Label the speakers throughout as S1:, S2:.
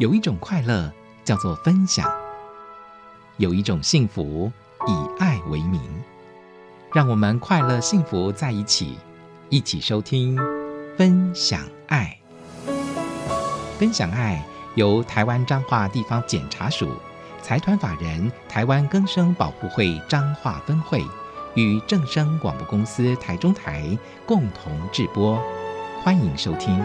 S1: 有一种快乐叫做分享，有一种幸福以爱为名。让我们快乐幸福在一起，一起收听分享爱。分享爱由台湾彰化地方检察署财团法人台湾更生保护会彰化分会与正声广播公司台中台共同制播，欢迎收
S2: 听。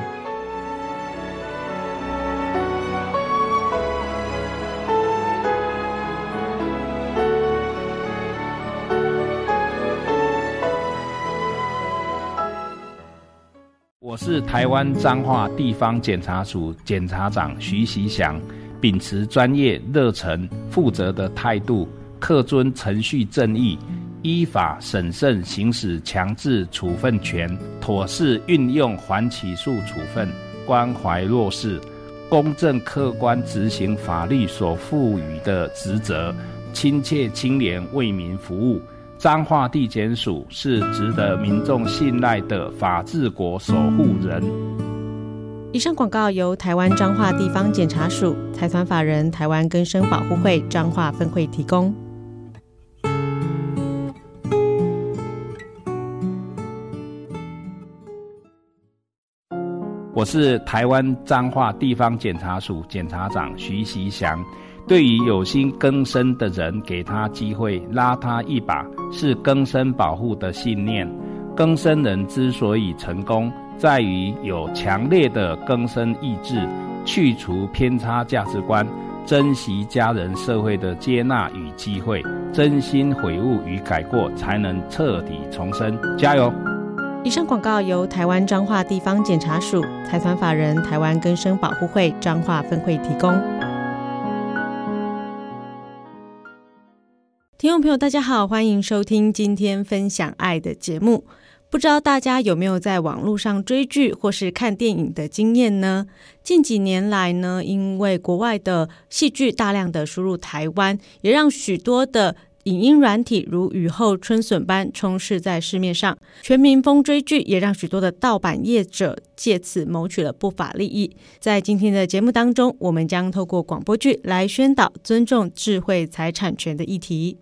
S2: 台湾彰化地方检察署检察长徐锡祥，秉持专业、热忱、负责的态度，恪遵程序正义，依法审慎行使强制处分权，妥适运用缓起诉处分，关怀弱势，公正客观执行法律所赋予的职责，亲切清廉为民服务。彰化地检署是值得民众信赖的法治国守护人。
S3: 以上广告由台湾彰化地方检察署财团法人台湾根生保护会彰化分会提供。
S2: 我是台湾彰化地方检察署检察长徐习祥。对于有心更生的人，给他机会，拉他一把，是更生保护的信念。更生人之所以成功，在于有强烈的更生意志，去除偏差价值观，珍惜家人、社会的接纳与机会，真心悔悟与改过，才能彻底重生。加油！
S3: 以上广告由台湾彰化地方检察署财团法人台湾更生保护会彰化分会提供。听众朋友，大家好，欢迎收听今天分享爱的节目。不知道大家有没有在网络上追剧或是看电影的经验呢？近几年来呢，因为国外的戏剧大量的输入台湾，也让许多的影音软体如雨后春笋般充斥在市面上。全民疯追剧，也让许多的盗版业者借此谋取了不法利益。在今天的节目当中，我们将透过广播剧来宣导尊重智慧财产权的议题。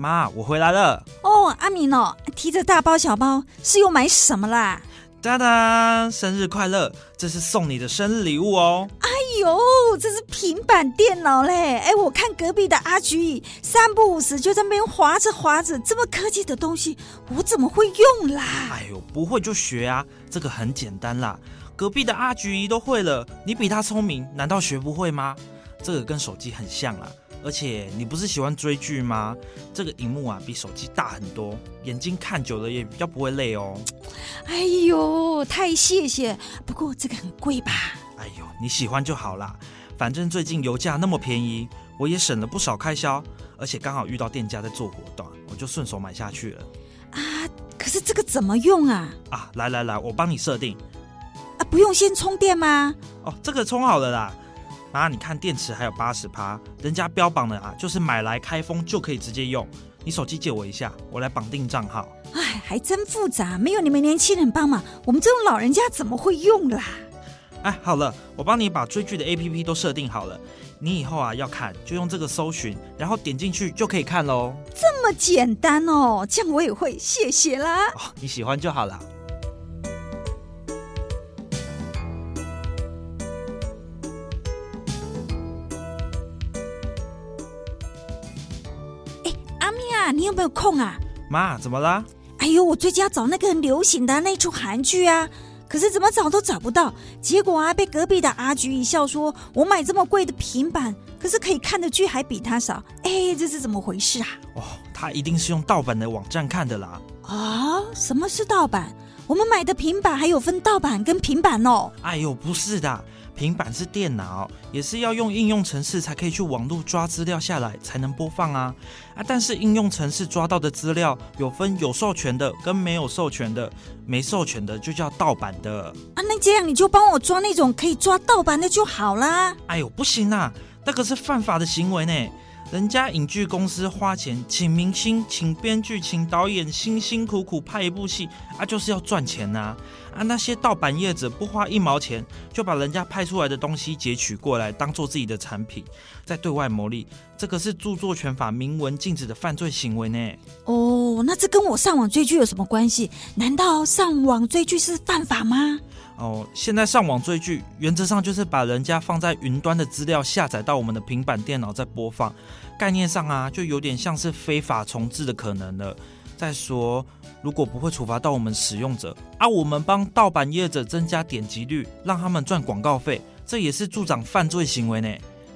S4: 妈，我回来了。
S5: 哦，阿明哦，提着大包小包是又买什么啦？
S4: 哒哒，生日快乐！这是送你的生日礼物哦。
S5: 哎呦，这是平板电脑嘞！哎，我看隔壁的阿菊三不五时就在那边划着划着，这么科技的东西，我怎么会用啦？
S4: 哎呦，不会就学啊，这个很简单啦。隔壁的阿菊姨都会了，你比她聪明，难道学不会吗？这个跟手机很像啦。而且你不是喜欢追剧吗？这个荧幕啊比手机大很多，眼睛看久了也比较不会累哦。
S5: 哎呦，太谢谢！不过这个很贵吧？
S4: 哎呦，你喜欢就好啦。反正最近油价那么便宜，我也省了不少开销，而且刚好遇到店家在做活动，我就顺手买下去了。
S5: 啊，可是这个怎么用啊？
S4: 啊，来来来，我帮你设定。
S5: 啊，不用先充电吗？
S4: 哦，这个充好了啦。妈，你看电池还有八十趴，人家标榜的啊，就是买来开封就可以直接用。你手机借我一下，我来绑定账号。
S5: 哎，还真复杂，没有你们年轻人帮忙，我们这种老人家怎么会用啦？
S4: 哎，好了，我帮你把追剧的 APP 都设定好了。你以后啊要看就用这个搜寻，然后点进去就可以看喽。
S5: 这么简单哦，这样我也会，谢谢啦。
S4: 哦，你喜欢就好了。
S5: 有没有空啊？
S4: 妈，怎么啦？
S5: 哎呦，我最近要找那个很流行的那出韩剧啊，可是怎么找都找不到。结果啊，被隔壁的阿菊一笑说，我买这么贵的平板，可是可以看的剧还比他少。哎，这是怎么回事啊？
S4: 哦，他一定是用盗版的网站看的啦。
S5: 啊、哦？什么是盗版？我们买的平板还有分盗版跟平板哦。
S4: 哎呦，不是的。平板是电脑，也是要用应用程式才可以去网络抓资料下来才能播放啊啊！但是应用程式抓到的资料有分有授权的跟没有授权的，没授权的就叫盗版的
S5: 啊。那这样你就帮我抓那种可以抓盗版的就好啦。
S4: 哎呦，不行啊，那个是犯法的行为呢。人家影剧公司花钱请明星、请编剧、请导演，辛辛苦苦拍一部戏啊，就是要赚钱呐！啊，那些盗版业者不花一毛钱就把人家拍出来的东西截取过来当做自己的产品，在对外牟利，这个是著作权法明文禁止的犯罪行为呢。
S5: 哦，那这跟我上网追剧有什么关系？难道上网追剧是犯法吗？
S4: 哦，现在上网追剧，原则上就是把人家放在云端的资料下载到我们的平板电脑再播放，概念上啊，就有点像是非法重置的可能了。再说，如果不会处罚到我们使用者，啊，我们帮盗版业者增加点击率，让他们赚广告费，这也是助长犯罪行为呢。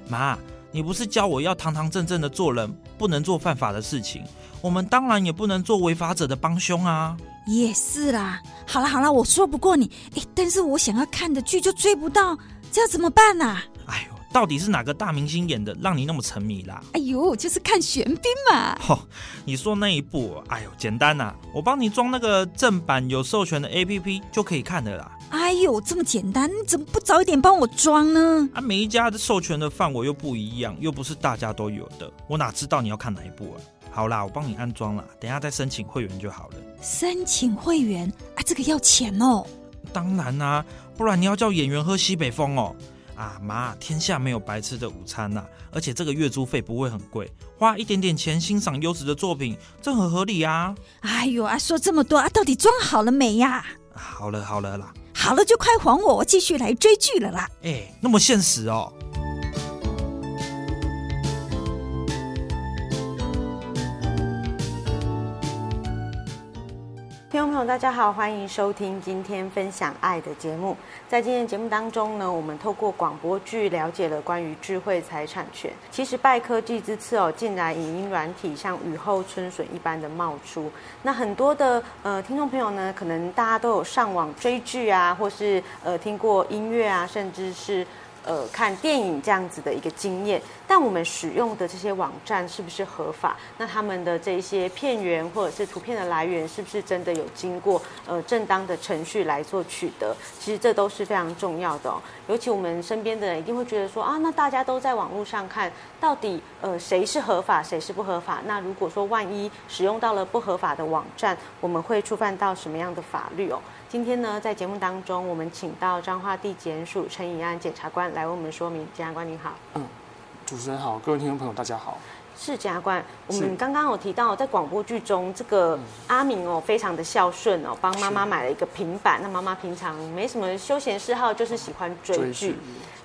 S4: 妈，你不是教我要堂堂正正的做人，不能做犯法的事情，我们当然也不能做违法者的帮凶啊。
S5: 也是啦，好啦好啦，我说不过你，哎，但是我想要看的剧就追不到，这要怎么办啊？
S4: 哎呦，到底是哪个大明星演的，让你那么沉迷啦？
S5: 哎呦，就是看玄彬嘛。
S4: 吼、哦，你说那一部，哎呦，简单呐、啊，我帮你装那个正版有授权的 APP 就可以看的啦。
S5: 哎呦，这么简单，你怎么不早一点帮我装呢？
S4: 啊，每一家的授权的范围又不一样，又不是大家都有的，我哪知道你要看哪一部啊？好啦，我帮你安装啦，等一下再申请会员就好了。
S5: 申请会员啊，这个要钱哦。
S4: 当然啦、啊，不然你要叫演员喝西北风哦。啊妈，天下没有白吃的午餐呐、啊，而且这个月租费不会很贵，花一点点钱欣赏优质的作品，这很合理啊。
S5: 哎呦啊，说这么多啊，到底装好了没呀？
S4: 好了好了啦，
S5: 好了就快还我，我继续来追剧了啦。
S4: 哎，那么现实哦。
S3: 听众朋友，大家好，欢迎收听今天分享爱的节目。在今天节目当中呢，我们透过广播剧了解了关于智慧财产权。其实拜科技之赐哦，近来影音软体像雨后春笋一般的冒出。那很多的呃听众朋友呢，可能大家都有上网追剧啊，或是呃听过音乐啊，甚至是。呃，看电影这样子的一个经验，但我们使用的这些网站是不是合法？那他们的这些片源或者是图片的来源，是不是真的有经过呃正当的程序来做取得？其实这都是非常重要的哦。尤其我们身边的人一定会觉得说啊，那大家都在网络上看，到底呃谁是合法，谁是不合法？那如果说万一使用到了不合法的网站，我们会触犯到什么样的法律哦？今天呢，在节目当中，我们请到彰化地检署陈以安检察官来为我们说明。检察官您好，
S6: 嗯，主持人好，各位听众朋友大家好。
S3: 是检察官，我们刚刚有提到，在广播剧中，这个阿明哦，非常的孝顺哦，帮妈妈买了一个平板。那妈妈平常没什么休闲嗜好，就是喜欢追剧。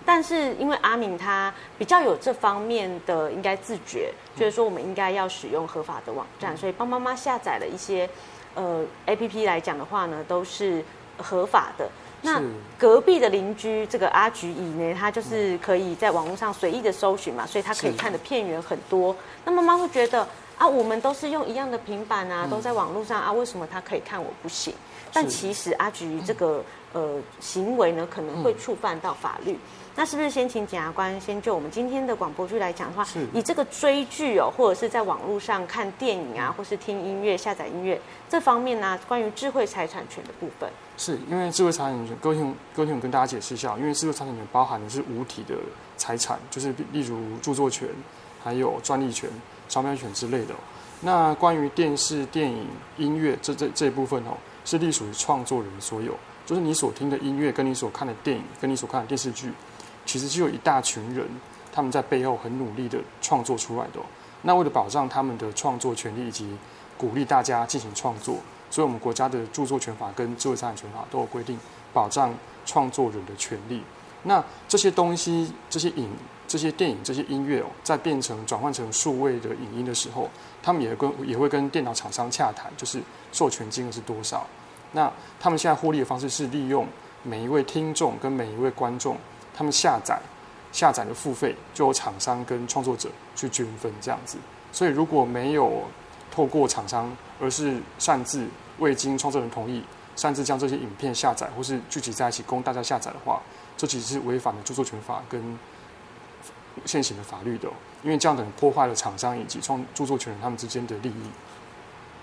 S3: 但是因为阿明他比较有这方面的应该自觉，就是说我们应该要使用合法的网站，所以帮妈妈下载了一些。呃，A P P 来讲的话呢，都是合法的。那隔壁的邻居这个阿菊姨呢，她就是可以在网络上随意的搜寻嘛，所以她可以看的片源很多。那妈妈会觉得啊，我们都是用一样的平板啊，都在网络上啊，为什么她可以看我不行？但其实阿菊姨这个呃行为呢，可能会触犯到法律。那是不是先请检察官先就我们今天的广播剧来讲的话，以这个追剧哦，或者是在网络上看电影啊，或是听音乐、下载音乐这方面呢、啊，关于智慧财产权的部分，
S6: 是因为智慧财产权，各位听各位听我跟大家解释一下，因为智慧财产权包含的是无体的财产，就是例如著作权、还有专利权、商标权之类的。那关于电视、电影、音乐这这这一部分哦，是隶属于创作人所有，就是你所听的音乐，跟你所看的电影，跟你所看的电视剧。其实就有一大群人，他们在背后很努力的创作出来的。那为了保障他们的创作权利以及鼓励大家进行创作，所以我们国家的著作权法跟知识产权法都有规定保障创作人的权利。那这些东西、这些影、这些电影、这些音乐哦，在变成转换成数位的影音的时候，他们也跟也会跟电脑厂商洽谈，就是授权金额是多少。那他们现在获利的方式是利用每一位听众跟每一位观众。他们下载、下载的付费，就由厂商跟创作者去均分这样子。所以如果没有透过厂商，而是擅自未经创作人同意，擅自将这些影片下载或是聚集在一起供大家下载的话，这其实是违反了著作权法跟现行的法律的。因为这样等破坏了厂商以及创著作权人他们之间的利益。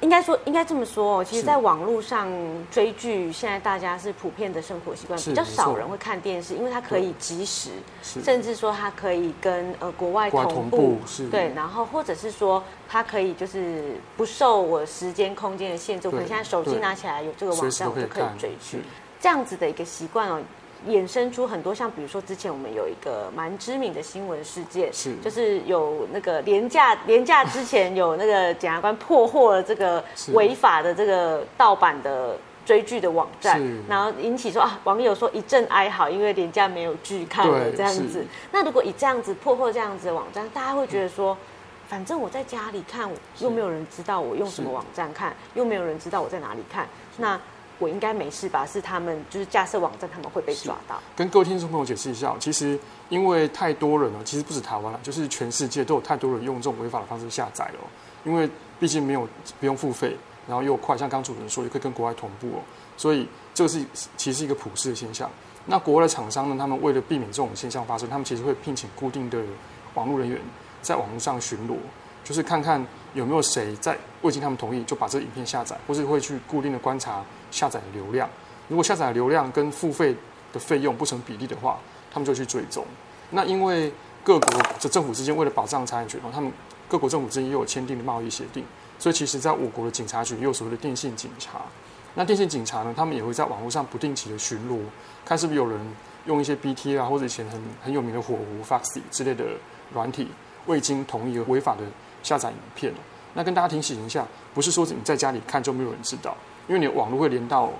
S3: 应该说，应该这么说哦。其实，在网络上追剧，现在大家是普遍的生活习惯，比较少人会看电视，因为它可以及时，甚至说它可以跟呃国外同步，对，然后或者是说它可以就是不受我时间空间的限制，我可能现在手机拿起来有这个网站，我就可以追剧，这样子的一个习惯哦。衍生出很多像，比如说之前我们有一个蛮知名的新闻事件，是。就是有那个廉价廉价之前有那个检察官破获了这个违法的这个盗版的追剧的网站，然后引起说啊网友说一阵哀嚎，因为廉价没有剧看了这样子。那如果以这样子破获这样子的网站，大家会觉得说，反正我在家里看，又没有人知道我用什么网站看，又没有人知道我在哪里看，那。我应该没事吧？是他们就是架设网站，他们会被抓到。
S6: 跟各位听众朋友解释一下，其实因为太多人了，其实不止台湾了，就是全世界都有太多人用这种违法的方式下载了。因为毕竟没有不用付费，然后又快，像刚主持人说，也可以跟国外同步哦。所以这个是其实是一个普世的现象。那国外的厂商呢，他们为了避免这种现象发生，他们其实会聘请固定的网络人员在网络上巡逻。就是看看有没有谁在未经他们同意就把这个影片下载，或是会去固定的观察下载的流量。如果下载的流量跟付费的费用不成比例的话，他们就去追踪。那因为各国的政府之间为了保障财产权，他们各国政府之间又有签订的贸易协定，所以其实在我国的警察局也有所谓的电信警察。那电信警察呢，他们也会在网络上不定期的巡逻，看是不是有人用一些 BT 啊，或者以前很很有名的火狐、Foxy 之类的软体，未经同意而违法的。下载影片，那跟大家提醒一下，不是说你在家里看就没有人知道，因为你的网络会连到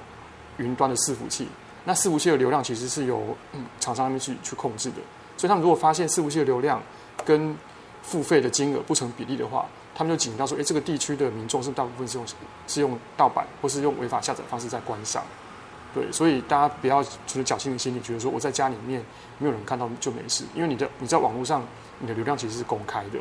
S6: 云端的伺服器，那伺服器的流量其实是由嗯厂商那边去去控制的，所以他们如果发现伺服器的流量跟付费的金额不成比例的话，他们就警告说，哎，这个地区的民众是大部分是用是用盗版或是用违法下载方式在观赏，对，所以大家不要存着侥幸的心理，觉得说我在家里面没有人看到就没事，因为你的你在网络上你的流量其实是公开的。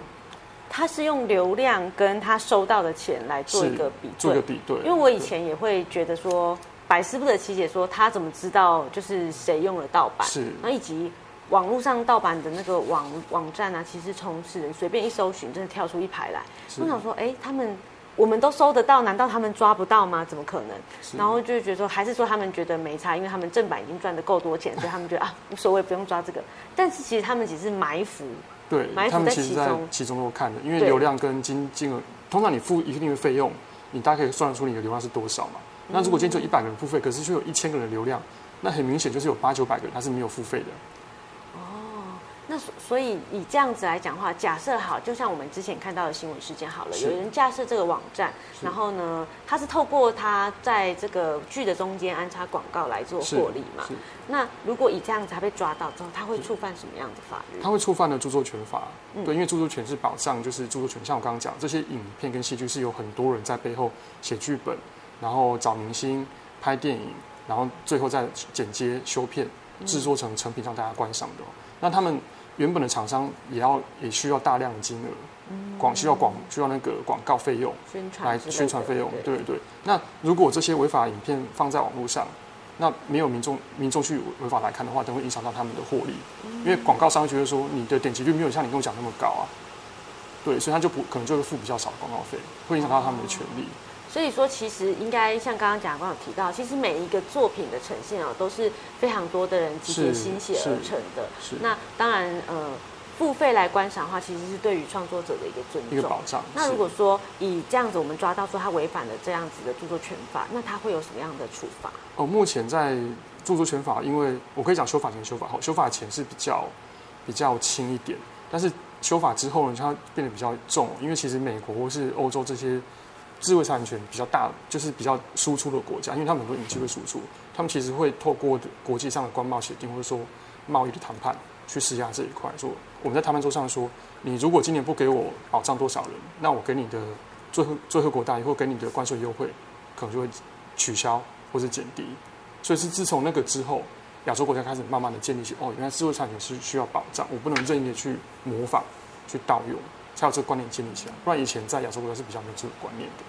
S3: 他是用流量跟他收到的钱来做一个比对，
S6: 做一个比对。
S3: 因为我以前也会觉得说，百思不得其解，说他怎么知道就是谁用了盗版？是，然后以及网络上盗版的那个网网站啊，其实从此人随便一搜寻，真的跳出一排来。我想说，哎，他们我们都搜得到，难道他们抓不到吗？怎么可能？然后就觉得说，还是说他们觉得没差，因为他们正版已经赚的够多钱，所以他们觉得啊无所谓，不用抓这个。但是其实他们只是埋伏。
S6: 对，他们其实在其中都看的，因为流量跟金金额，通常你付一定的费用，你大概可以算得出你的流量是多少嘛。那如果今天就一百个人付费，可是却有一千个人流量，那很明显就是有八九百个人他是没有付费的。
S3: 那所以以这样子来讲的话，假设好，就像我们之前看到的新闻事件好了，有人架设这个网站，然后呢，他是透过他在这个剧的中间安插广告来做获利嘛？那如果以这样子他被抓到之后，他会触犯什么样的法律？
S6: 他会触犯了著作权法，对，因为著作权是保障，就是著作权。像我刚刚讲，这些影片跟戏剧是有很多人在背后写剧本，然后找明星拍电影，然后最后再剪接修片，制作成成品让大家观赏的。那他们。原本的厂商也要也需要大量的金额，广需要广需要那个广告费用，来宣传费用，对。对对。那如果这些违法影片放在网络上，那没有民众民众去违法来看的话，都会影响到他们的获利，因为广告商觉得说你的点击率没有像你跟我讲那么高啊，对，所以他就不可能就会付比较少的广告费，会影响到他们的权利。
S3: 所以说，其实应该像刚刚贾官有提到，其实每一个作品的呈现啊，都是非常多的人集结心血而成的。是。那当然，呃，付费来观赏的话，其实是对于创作者的一个尊重、一个保障。那如果说以这样子，我们抓到说他违反了这样子的著作权法，那他会有什么样的处罚？
S6: 哦，目前在著作权法，因为我可以讲修法前、修法后，修法前是比较比较轻一点，但是修法之后呢，它变得比较重，因为其实美国或是欧洲这些。智慧产权比较大，就是比较输出的国家，因为他们很多影视会输出，他们其实会透过国际上的关贸协定或者说贸易的谈判去施压这一块。说我们在谈判桌上说，你如果今年不给我保障多少人，那我给你的最后最后国待遇或给你的关税优惠，可能就会取消或者减低。所以是自从那个之后，亚洲国家开始慢慢的建立起哦，原来智慧财产权是需要保障，我不能任意的去模仿去盗用。才有这个观念建立起来，不然以前在亚洲国家是比较没有这个观念的。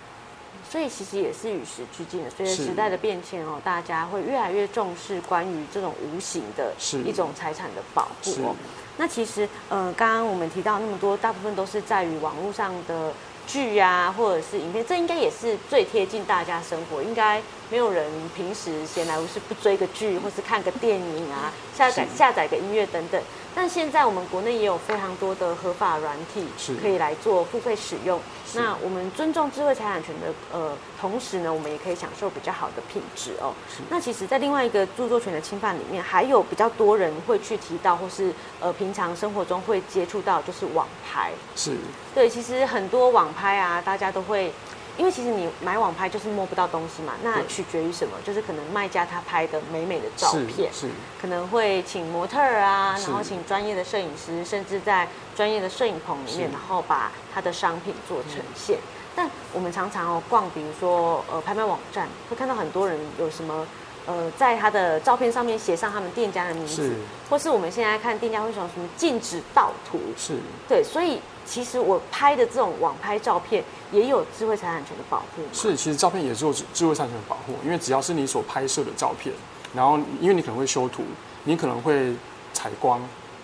S3: 所以其实也是与时俱进的，随着时代的变迁哦，大家会越来越重视关于这种无形的一种财产的保护哦。那其实，呃，刚刚我们提到那么多，大部分都是在于网络上的剧啊，或者是影片，这应该也是最贴近大家生活。应该没有人平时闲来无事不追个剧，或是看个电影啊，下载下载个音乐等等。但现在我们国内也有非常多的合法软体可以来做付费使用。那我们尊重智慧财产权的呃同时呢，我们也可以享受比较好的品质哦。那其实，在另外一个著作权的侵犯里面，还有比较多人会去提到，或是呃平常生活中会接触到，就是网拍。
S6: 是。对，
S3: 其实很多网拍啊，大家都会。因为其实你买网拍就是摸不到东西嘛，那取决于什么？就是可能卖家他拍的美美的照片，是，是可能会请模特儿啊，然后请专业的摄影师，甚至在专业的摄影棚里面，然后把他的商品做呈现。但我们常常哦逛，比如说呃拍卖网站，会看到很多人有什么呃在他的照片上面写上他们店家的名字，是。或是我们现在看店家会说什么禁止盗图，是。对，所以。其实我拍的这种网拍照片也有智慧财产权的保护。是，
S6: 其实照片也是有智慧财产权的保护，因为只要是你所拍摄的照片，然后因为你可能会修图，你可能会采光，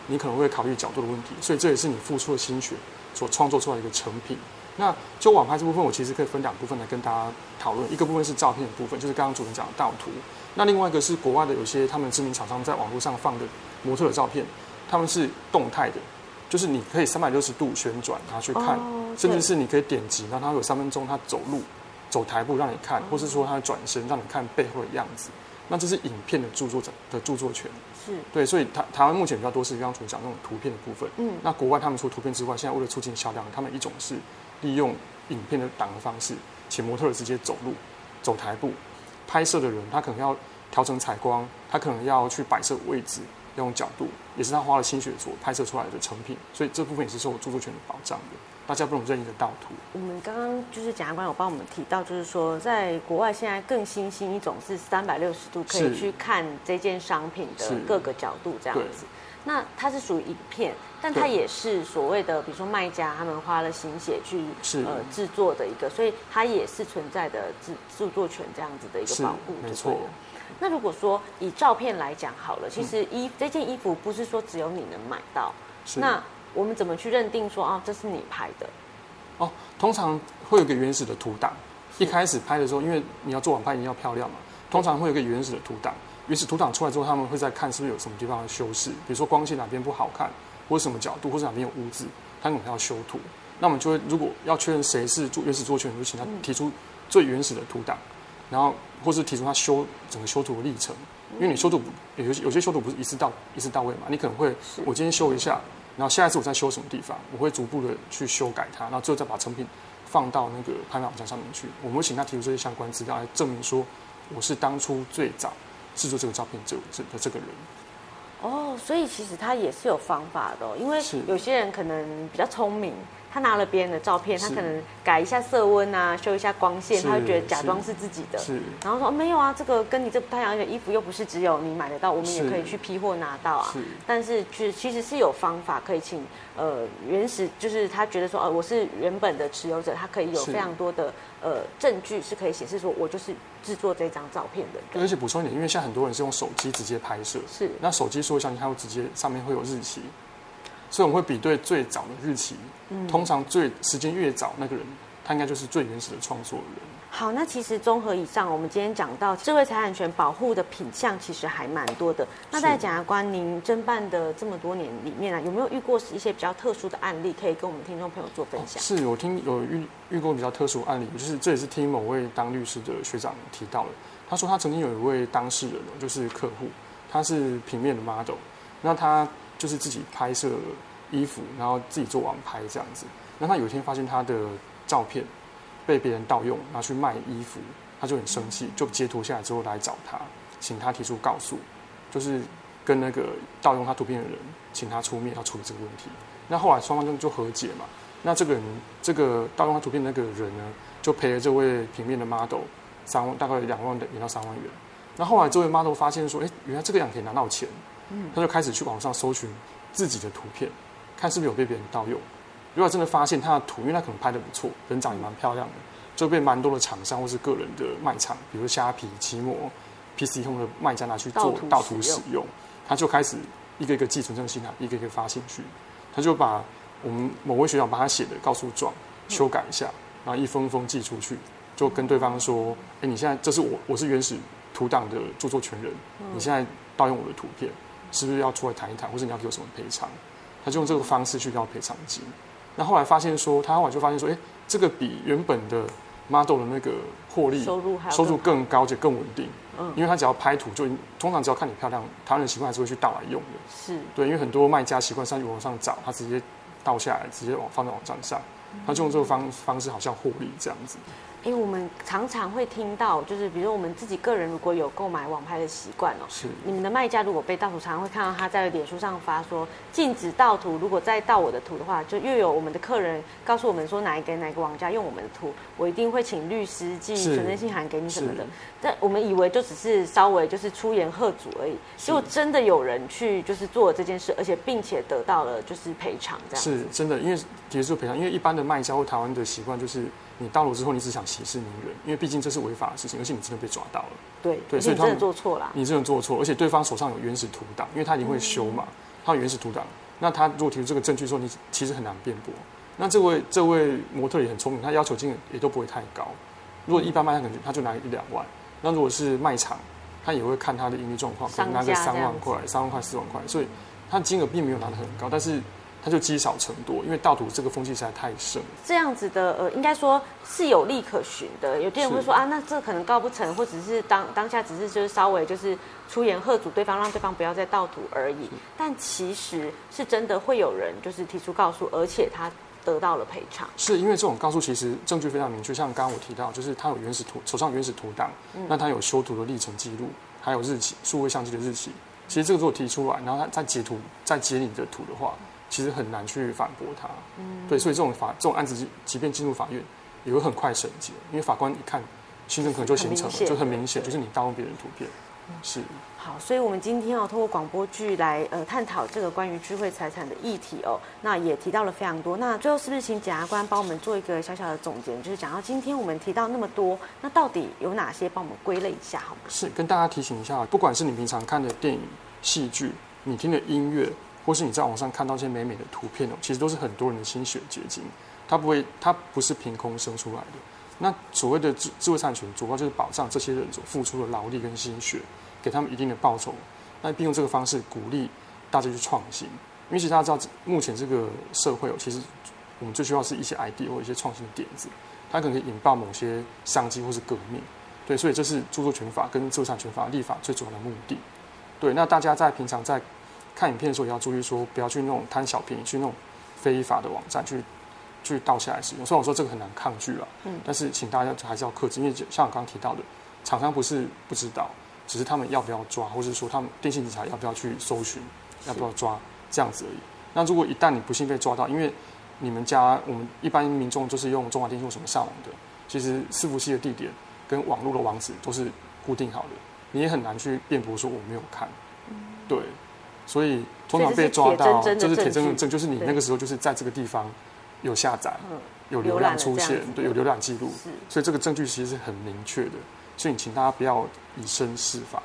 S6: 你可能会考虑角度的问题，所以这也是你付出的心血所创作出来的一个成品。那就网拍这部分，我其实可以分两部分来跟大家讨论。一个部分是照片的部分，就是刚刚主持人讲的盗图；那另外一个是国外的有些他们知名厂商在网络上放的模特的照片，他们是动态的。就是你可以三百六十度旋转，然后去看，甚至是你可以点击，然后它有三分钟，它走路走台步让你看，或是说它转身让你看背后的样子。那这是影片的著作者的著作权，是对，所以台台湾目前比较多是刚刚所讲那种图片的部分。嗯，那国外他们除了图片之外，现在为了促进销量，他们一种是利用影片的档的方式，请模特直接走路走台步，拍摄的人他可能要调整采光，他可能要去摆设位置。用角度也是他花了心血所拍摄出来的成品，所以这部分也是受著作权的保障的，大家不能任意的盗图。
S3: 我们刚刚就是检察官有帮我们提到，就是说在国外现在更新兴一种是三百六十度可以去看这件商品的各个角度这样子。那它是属于影片，但它也是所谓的，比如说卖家他们花了心血去呃制作的一个，所以它也是存在的制著作权这样子的一个保护，没错。那如果说以照片来讲好了，其实衣、嗯、这件衣服不是说只有你能买到，那我们怎么去认定说啊，这是你拍的？
S6: 哦，通常会有个原始的图档，一开始拍的时候，因为你要做网拍一定要漂亮嘛，通常会有个原始的图档，原始图档出来之后，他们会再看是不是有什么地方要修饰，比如说光线哪边不好看，或者什么角度，或者哪边有污渍，他可能要修图。那我们就会如果要确认谁是做原始作权，就请他提出最原始的图档。然后，或是提出他修整个修图的历程，因为你修图有些有些修图不是一次到一次到位嘛，你可能会我今天修一下，然后下一次我再修什么地方，我会逐步的去修改它，然后最后再把成品放到那个拍卖网站上面去。我们会请他提出这些相关资料来证明说我是当初最早制作这个照片这这的这个人。
S3: 哦，所以其实他也是有方法的哦，因为有些人可能比较聪明。他拿了别人的照片，他可能改一下色温啊，修一下光线，他会觉得假装是自己的，然后说、哦、没有啊，这个跟你这不太一样，的衣服又不是只有你买得到，我们也可以去批货拿到啊。但是其实其实是有方法可以请呃原始，就是他觉得说哦，我是原本的持有者，他可以有非常多的呃证据是可以显示说我就是制作这张照片的。
S6: 而且补充一点，因为现在很多人是用手机直接拍摄，是那手机说一下，你还会直接上面会有日期。所以我们会比对最早的日期，嗯，通常最时间越早那个人，他应该就是最原始的创作人。
S3: 好，那其实综合以上，我们今天讲到智慧财产权保护的品项，其实还蛮多的。那在检察官您侦办的这么多年里面啊，有没有遇过一些比较特殊的案例，可以跟我们听众朋友做分享？
S6: 是我听有遇遇过比较特殊的案例，就是这也是听某位当律师的学长提到的。他说他曾经有一位当事人，就是客户，他是平面的 model，那他。就是自己拍摄衣服，然后自己做网拍这样子。那他有一天发现他的照片被别人盗用，拿去卖衣服，他就很生气，就截图下来之后来找他，请他提出告诉，就是跟那个盗用他图片的人，请他出面要处理这个问题。那后来双方就就和解嘛。那这个人，这个盗用他图片那个人呢，就赔了这位平面的 model 三万，大概两万的元到三万元。那后来这位 model 发现说，哎，原来这个样可以拿到钱。他就开始去网上搜寻自己的图片，看是不是有被别人盗用。如果真的发现他的图，因为他可能拍得不错，人长也蛮漂亮的，就被蛮多的厂商或是个人的卖场，比如虾皮、奇摩、PC Home 的卖家拿去做盗图使用。他就开始一个一个寄存证信函，一个一个发信去。他就把我们某位学长帮他写的告诉状修改一下，然后一封封寄出去，就跟对方说：“哎，你现在这是我，我是原始图档的著作权人，你现在盗用我的图片，是不是要出来谈一谈，或者你要给我什么赔偿？”他就用这个方式去要赔偿金。那后来发现说，他后来就发现说：“哎，这个比原本的 model 的那个获利
S3: 收入
S6: 收入更高，且更稳定。嗯，因为他只要拍图，就通常只要看你漂亮，台湾人习惯还是会去倒来用的。
S3: 是
S6: 对，因为很多卖家习惯上去网上找，他直接倒下来，直接往放在网站上，他就用这个方方式好像获利这样子。
S3: 因为我们常常会听到，就是比如说我们自己个人如果有购买网拍的习惯哦，
S6: 是
S3: 你们的卖家如果被盗图，常常会看到他在脸书上发说禁止盗图，如果再盗我的图的话，就又有我们的客人告诉我们说哪一个哪一个网家用我们的图，我一定会请律师寄存证信函给你什么的。但我们以为就只是稍微就是出言喝阻而已，结果真的有人去就是做了这件事，而且并且得到了就是赔偿这样。
S6: 是真的，因为结束赔偿，因为一般的卖家或台湾的习惯就是。你到了之后，你只想息事宁人，因为毕竟这是违法的事情，而且你真的被抓到了。
S3: 对对，所以你真的做错了。
S6: 你真的做错，而且对方手上有原始图档，因为他一定会修嘛，嗯、他有原始图档。那他如果提出这个证据说你其实很难辩驳，那这位这位模特也很聪明，他要求金额也都不会太高。如果一般卖他可能他就拿一两万，那如果是卖场，他也会看他的盈利状况，可能拿个三万块、三万块、四万块，所以他的金额并没有拿得很高，但是。他就积少成多，因为盗图这个风气实在太盛。
S3: 这样子的，呃，应该说是有利可循的。有些人会说啊，那这可能告不成，或者是当当下只是就是稍微就是出言喝阻对方，让对方不要再盗图而已。但其实是真的会有人就是提出告诉，而且他得到了赔偿。
S6: 是因为这种告诉其实证据非常明确，像刚刚我提到，就是他有原始图，手上有原始图档，嗯、那他有修图的历程记录，还有日期，数位相机的日期。其实这个如果提出来，然后他再截图，再截你的图的话。其实很难去反驳他，嗯，对，所以这种法这种案子，即便进入法院，也会很快审结，因为法官一看，心证可能就形成了，就很明显，就是你盗用别人图片，是。
S3: 好，所以我们今天哦，通过广播剧来呃探讨这个关于智慧财产的议题哦，那也提到了非常多。那最后是不是请检察官帮我们做一个小小的总结？就是讲到今天我们提到那么多，那到底有哪些？帮我们归类一下好吗？
S6: 是跟大家提醒一下，不管是你平常看的电影、戏剧，你听的音乐。或是你在网上看到一些美美的图片哦，其实都是很多人的心血结晶，它不会，它不是凭空生出来的。那所谓的智智慧产权，主要就是保障这些人所付出的劳力跟心血，给他们一定的报酬，那并用这个方式鼓励大家去创新。因为其实大家知道，目前这个社会哦，其实我们最需要是一些 idea 或一些创新的点子，它可能引爆某些商机或是革命。对，所以这是著作权法跟智慧产权法立法最主要的目的。对，那大家在平常在。看影片的时候也要注意，说不要去那种贪小便宜，去那种非法的网站去去盗下来使用。虽然我说这个很难抗拒了，嗯，但是请大家还是要克制，因为像我刚刚提到的，厂商不是不知道，只是他们要不要抓，或者说他们电信警察要不要去搜寻，要不要抓这样子而已。那如果一旦你不幸被抓到，因为你们家我们一般民众就是用中华电信什么上网的，其实伺服器的地点跟网络的网址都是固定好的，你也很难去辩驳说我没有看，对。所以通常被抓到，这是铁证的证，就是你那个时候就是在这个地方有下载，有流量出现，对，有浏览记录，所以这个证据其实是很明确的。所以你请大家不要以身试法，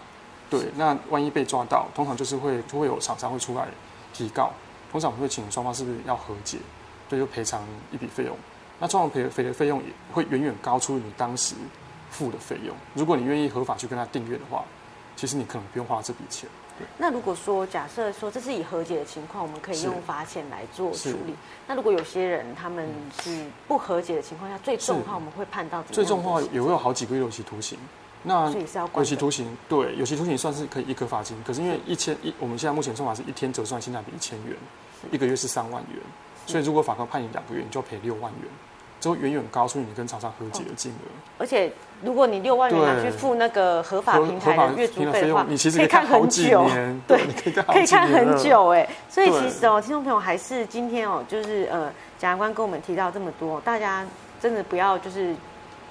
S6: 对。那万一被抓到，通常就是会就会有厂商会出来提告，通常我们会请双方是不是要和解，对，就赔偿一笔费用。那通常赔赔的费用也会远远高出你当时付的费用。如果你愿意合法去跟他订阅的话，其实你可能不用花这笔钱。
S3: 那如果说假设说这是以和解的情况，我们可以用罚钱来做处理。那如果有些人他们是不和解的情况下，最重的话我们会判到
S6: 最重的话也会有好几个月有期徒刑。那有期徒刑对有期徒刑算是可以一颗罚金，可是因为一千一我们现在目前算法是一天折算性价比一千元，一个月是三万元，所以如果法官判你两个月，你就要赔六万元。就远远高出你跟厂商和解的金额，
S3: 而且如果你六万元拿去付那个合法平台的月租费的话，
S6: 你其实可以看很久，
S3: 对，可以看很久哎。所以其实哦，听众朋友还是今天哦，就是呃，检察官跟我们提到这么多，大家真的不要就是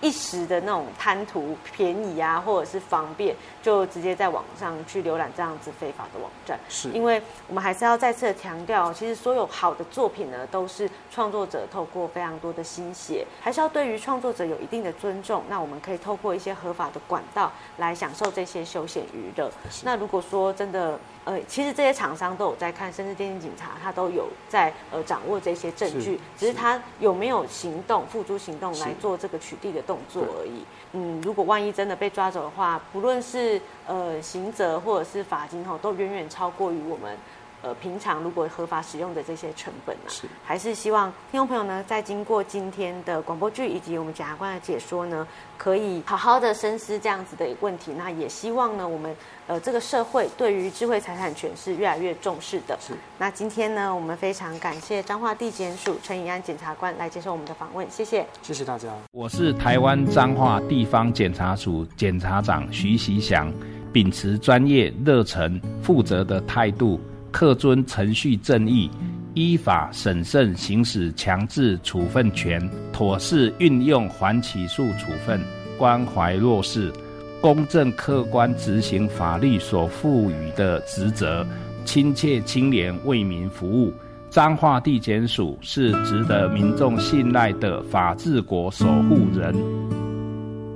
S3: 一时的那种贪图便宜啊，或者是方便，就直接在网上去浏览这样子非法的网站。
S6: 是，
S3: 因为我们还是要再次的强调，其实所有好的作品呢，都是创作者透过非常多的心血，还是要对于创作者有一定的尊重。那我们可以透过一些合法的管道来享受这些休闲娱乐。那如果说真的，呃，其实这些厂商都有在看，甚至电信警察他都有在呃掌握这些证据，只是他有没有行动、付诸行动来做这个取缔的动作而已。嗯，如果万一真的被抓走的话，不论是呃刑责或者是罚金哈，都远远超过于我们。呃，平常如果合法使用的这些成本呢、啊，是还是希望听众朋友呢，在经过今天的广播剧以及我们检察官的解说呢，可以好好的深思这样子的问题。那也希望呢，我们呃这个社会对于智慧财产权是越来越重视的。是。那今天呢，我们非常感谢彰化地检署陈以安检察官来接受我们的访问，谢谢。
S6: 谢谢大家。
S2: 我是台湾彰化地方检察署检察长徐习祥，秉持专业、热忱、负责的态度。恪遵程序正义，依法审慎行使强制处分权，妥适运用缓起诉处分，关怀弱势，公正客观执行法律所赋予的职责，亲切清廉为民服务。彰化地检署是值得民众信赖的法治国守护人。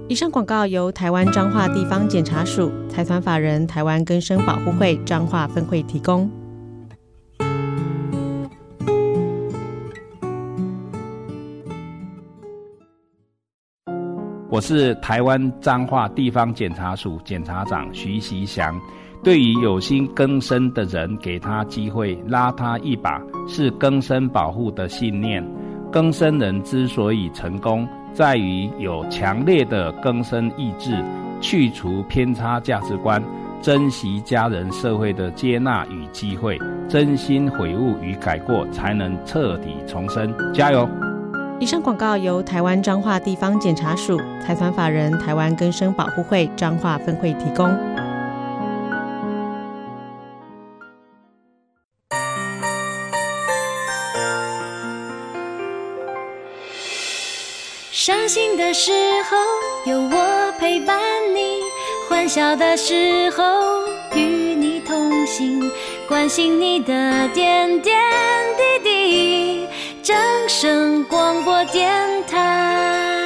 S3: 以上广告由台湾彰化地方检察署财团法人台湾更生保护会彰化分会提供。
S2: 我是台湾彰化地方检察署检察长徐习祥。对于有心更生的人，给他机会，拉他一把，是更生保护的信念。更生人之所以成功，在于有强烈的更生意志，去除偏差价值观，珍惜家人社会的接纳与机会，真心悔悟与改过，才能彻底重生。加油！
S3: 以上广告由台湾彰化地方检察署财团法人台湾根生保护会彰化分会提供。
S7: 伤心的时候有我陪伴你，欢笑的时候与你同行，关心你的点点滴滴。掌声广播电台。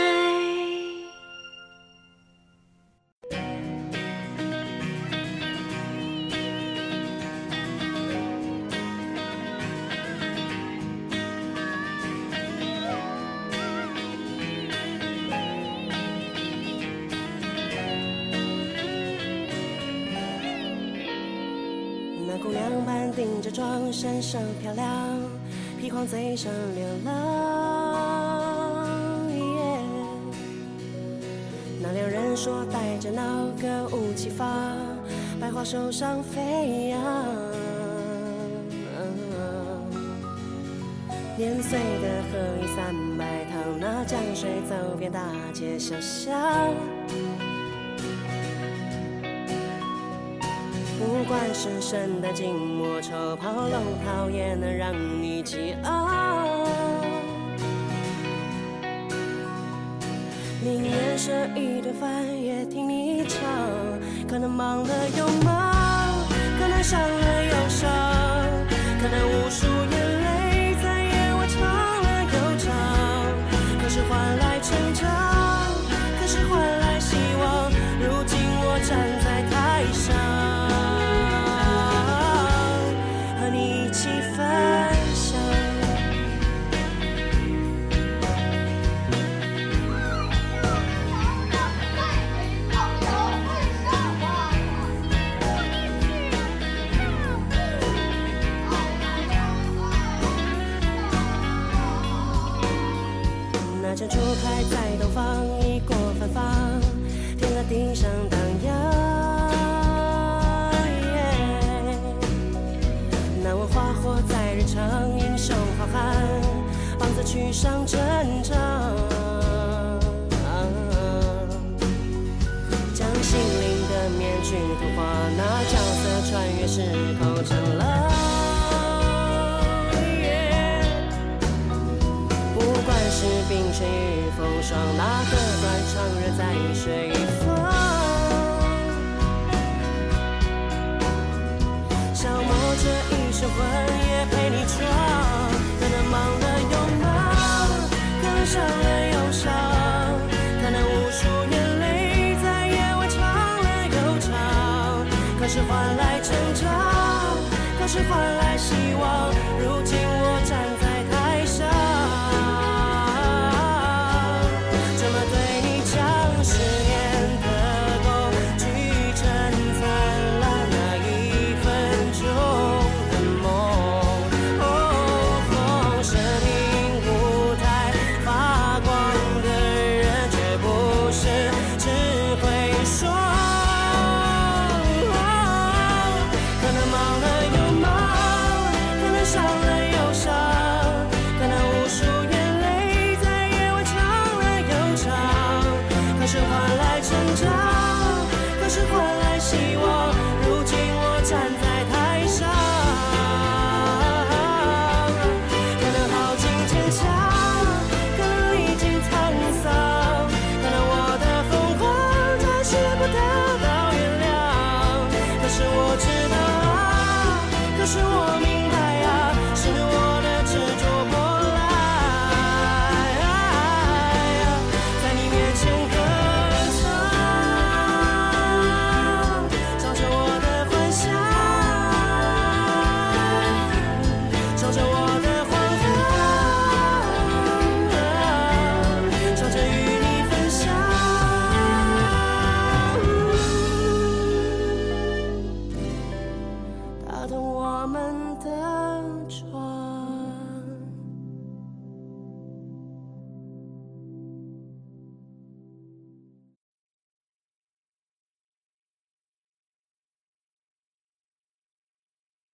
S8: 上流浪，yeah、那两人说带着那个武器发，百花手上飞扬。年岁的河里三百趟，那江水走遍大街小巷。不管是圣诞、寂寞、丑跑龙套，也能让你激昂。宁愿舍一顿饭，也听你唱。可能忙了又忙，可能伤了又伤，可能无数可是